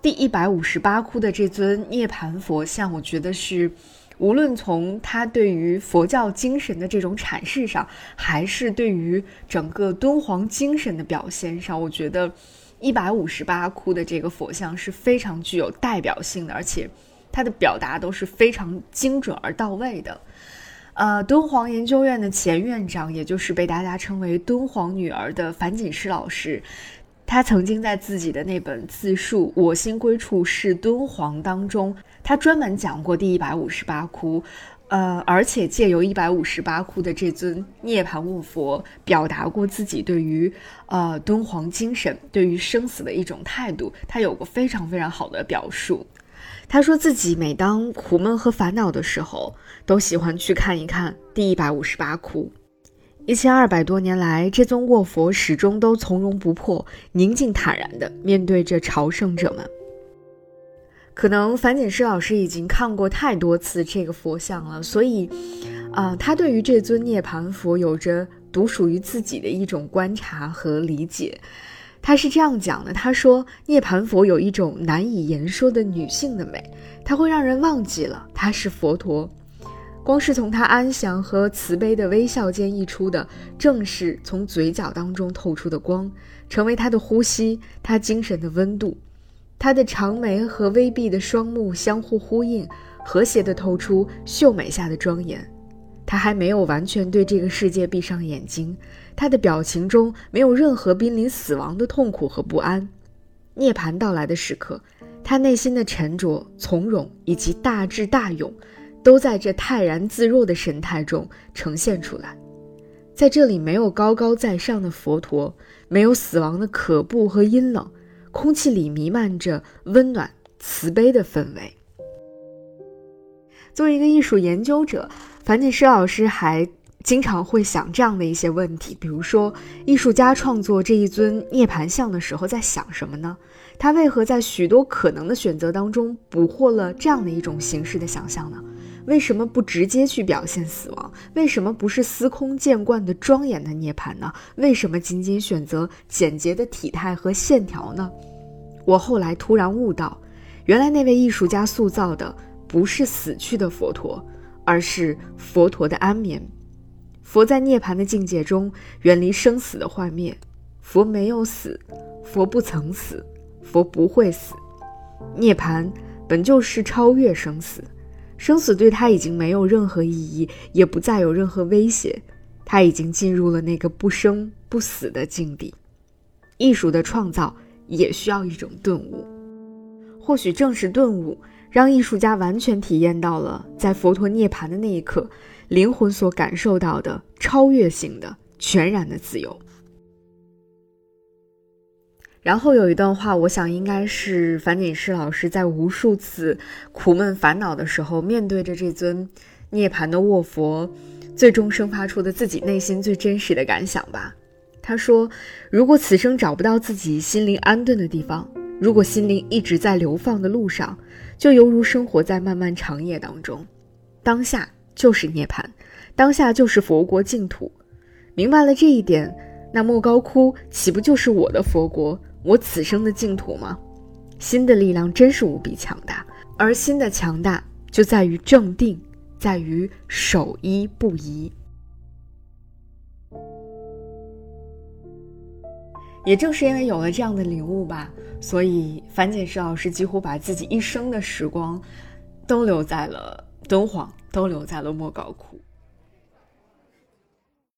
第一百五十八窟的这尊涅槃佛像，我觉得是，无论从他对于佛教精神的这种阐释上，还是对于整个敦煌精神的表现上，我觉得一百五十八窟的这个佛像是非常具有代表性的，而且它的表达都是非常精准而到位的。呃，敦煌研究院的前院长，也就是被大家称为“敦煌女儿”的樊锦诗老师。他曾经在自己的那本自述《我心归处是敦煌》当中，他专门讲过第一百五十八窟，呃，而且借由一百五十八窟的这尊涅槃卧佛，表达过自己对于呃敦煌精神、对于生死的一种态度。他有过非常非常好的表述。他说自己每当苦闷和烦恼的时候，都喜欢去看一看第一百五十八窟。一千二百多年来，这尊卧佛始终都从容不迫、宁静坦然地面对着朝圣者们。可能樊锦诗老师已经看过太多次这个佛像了，所以，啊，他对于这尊涅槃佛有着独属于自己的一种观察和理解。他是这样讲的：他说，涅槃佛有一种难以言说的女性的美，它会让人忘记了他是佛陀。光是从他安详和慈悲的微笑间溢出的，正是从嘴角当中透出的光，成为他的呼吸，他精神的温度。他的长眉和微闭的双目相互呼应，和谐地透出秀美下的庄严。他还没有完全对这个世界闭上眼睛，他的表情中没有任何濒临死亡的痛苦和不安。涅槃到来的时刻，他内心的沉着、从容以及大智大勇。都在这泰然自若的神态中呈现出来，在这里没有高高在上的佛陀，没有死亡的可怖和阴冷，空气里弥漫着温暖慈悲的氛围。作为一个艺术研究者，樊锦诗老师还经常会想这样的一些问题，比如说，艺术家创作这一尊涅槃像的时候在想什么呢？他为何在许多可能的选择当中捕获了这样的一种形式的想象呢？为什么不直接去表现死亡？为什么不是司空见惯的庄严的涅槃呢？为什么仅仅选择简洁的体态和线条呢？我后来突然悟到，原来那位艺术家塑造的不是死去的佛陀，而是佛陀的安眠。佛在涅槃的境界中，远离生死的幻灭。佛没有死，佛不曾死，佛不会死。涅槃本就是超越生死。生死对他已经没有任何意义，也不再有任何威胁。他已经进入了那个不生不死的境地。艺术的创造也需要一种顿悟，或许正是顿悟，让艺术家完全体验到了在佛陀涅槃的那一刻，灵魂所感受到的超越性的、全然的自由。然后有一段话，我想应该是樊锦诗老师在无数次苦闷烦恼的时候，面对着这尊涅槃的卧佛，最终生发出的自己内心最真实的感想吧。他说：“如果此生找不到自己心灵安顿的地方，如果心灵一直在流放的路上，就犹如生活在漫漫长夜当中。当下就是涅槃，当下就是佛国净土。明白了这一点，那莫高窟岂不就是我的佛国？”我此生的净土吗？心的力量真是无比强大，而心的强大就在于正定，在于守一不移。也正是因为有了这样的领悟吧，所以樊锦诗老师几乎把自己一生的时光，都留在了敦煌，都留在了莫高窟。